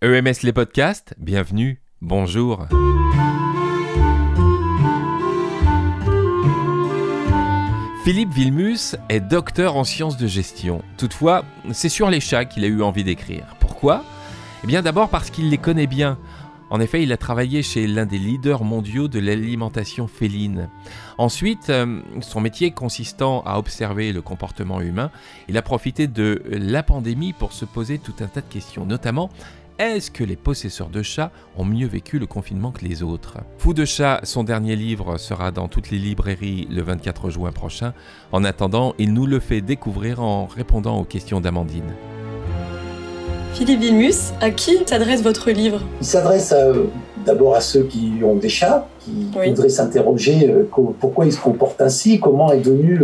EMS les podcasts, bienvenue, bonjour. Philippe Vilmus est docteur en sciences de gestion. Toutefois, c'est sur les chats qu'il a eu envie d'écrire. Pourquoi? Eh bien d'abord parce qu'il les connaît bien. En effet, il a travaillé chez l'un des leaders mondiaux de l'alimentation féline. Ensuite, euh, son métier consistant à observer le comportement humain, il a profité de la pandémie pour se poser tout un tas de questions, notamment est-ce que les possesseurs de chats ont mieux vécu le confinement que les autres? Fou de chat, son dernier livre sera dans toutes les librairies le 24 juin prochain. En attendant, il nous le fait découvrir en répondant aux questions d'Amandine. Philippe Vilmus, à qui s'adresse votre livre? Il s'adresse d'abord à ceux qui ont des chats, qui voudraient s'interroger euh, pourquoi ils se comportent ainsi, comment est devenu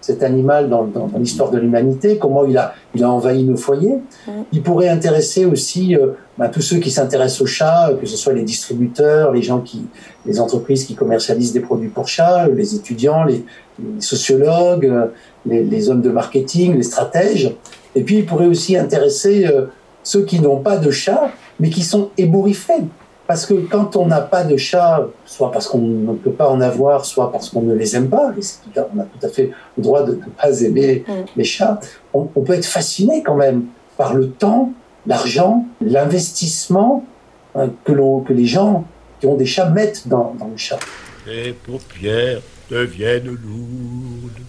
cet animal dans, l'histoire de l'humanité, comment il a, il a envahi nos foyers. Mm. Il pourrait intéresser aussi euh, bah, tous ceux qui s'intéressent aux chats, que ce soit les distributeurs, les gens qui, les entreprises qui commercialisent des produits pour chats, les étudiants, les, sociologues, euh, les, hommes de marketing, les stratèges. Et puis il pourrait aussi intéresser euh, ceux qui n'ont pas de chat, mais qui sont ébouriffés parce que quand on n'a pas de chat, soit parce qu'on ne peut pas en avoir, soit parce qu'on ne les aime pas, et on a tout à fait le droit de ne pas aimer mm. les chats, on, peut être fasciné quand même par le temps, l'argent, l'investissement hein, que, que les gens qui ont des chats mettent dans, dans le chat. Les paupières deviennent lourdes.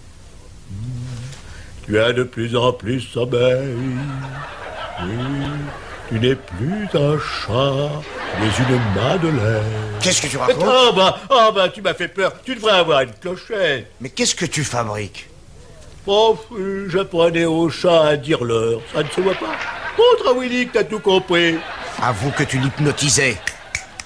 Tu as de plus en plus sommeil. Tu n'es plus un chat, mais une madeleine. Qu'est-ce que tu racontes Oh bah, oh bah, tu m'as fait peur. Tu devrais avoir une clochette. Mais qu'est-ce que tu fabriques Oh, j'apprenais au chat à dire l'heure. Ça ne se voit pas. Montre à Willy que t'as tout compris. Avoue que tu l'hypnotisais.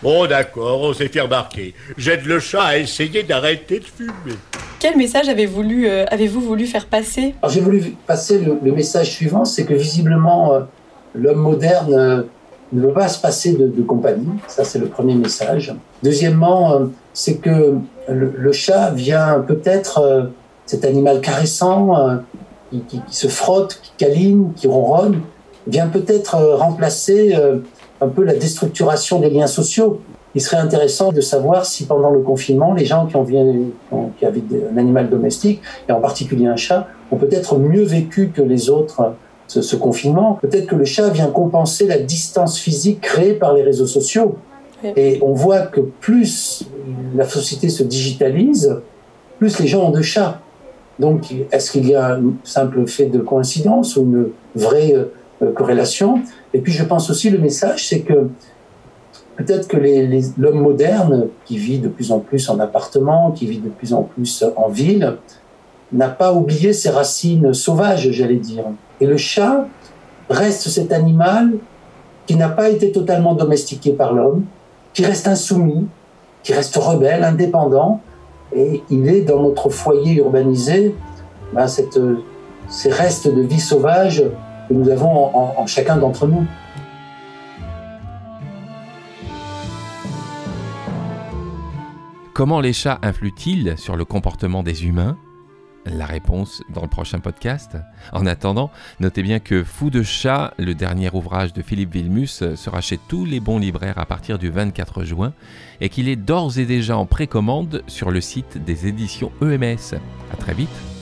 Bon, d'accord, on s'est fait remarquer. J'aide le chat à essayer d'arrêter de fumer. Quel message avez-vous voulu, euh, avez voulu faire passer? J'ai voulu passer le, message suivant, c'est que visiblement, euh, l'homme moderne euh, ne veut pas se passer de, compagnie. Ça, c'est le premier message. Deuxièmement, euh, c'est que le, chat vient peut-être, euh, cet animal caressant, qui, se frotte, qui câline, qui ronronne, vient peut-être remplacer un peu la déstructuration des liens sociaux. Il serait intéressant de savoir si pendant le confinement, les gens qui, ont, qui avaient un animal domestique, et en particulier un chat, ont peut-être mieux vécu que les autres ce, confinement, peut-être que le chat vient compenser la distance physique créée par les réseaux sociaux. Et on voit que plus la société se digitalise, plus les gens ont de chats. Donc, est-ce qu'il y a un simple fait de coïncidence ou une vraie euh, corrélation? Et puis, je pense aussi le message, c'est que peut-être que l'homme moderne, qui vit de plus en plus en appartement, qui vit de plus en plus en ville, n'a pas oublié ses racines sauvages, j'allais dire. Et le chat reste cet animal qui n'a pas été totalement domestiqué par l'homme, qui reste insoumis, qui reste rebelle, indépendant, et il est dans notre foyer urbanisé ben, ces restes de vie sauvage que nous avons en chacun d'entre nous. Comment les chats influent-ils sur le comportement des humains? La réponse dans le prochain podcast. En attendant, notez bien que Fou de chat, le dernier ouvrage de Philippe Vilmus, sera chez tous les bons libraires à partir du 24 juin et qu'il est d'ores et déjà en précommande sur le site des éditions EMS. À très vite.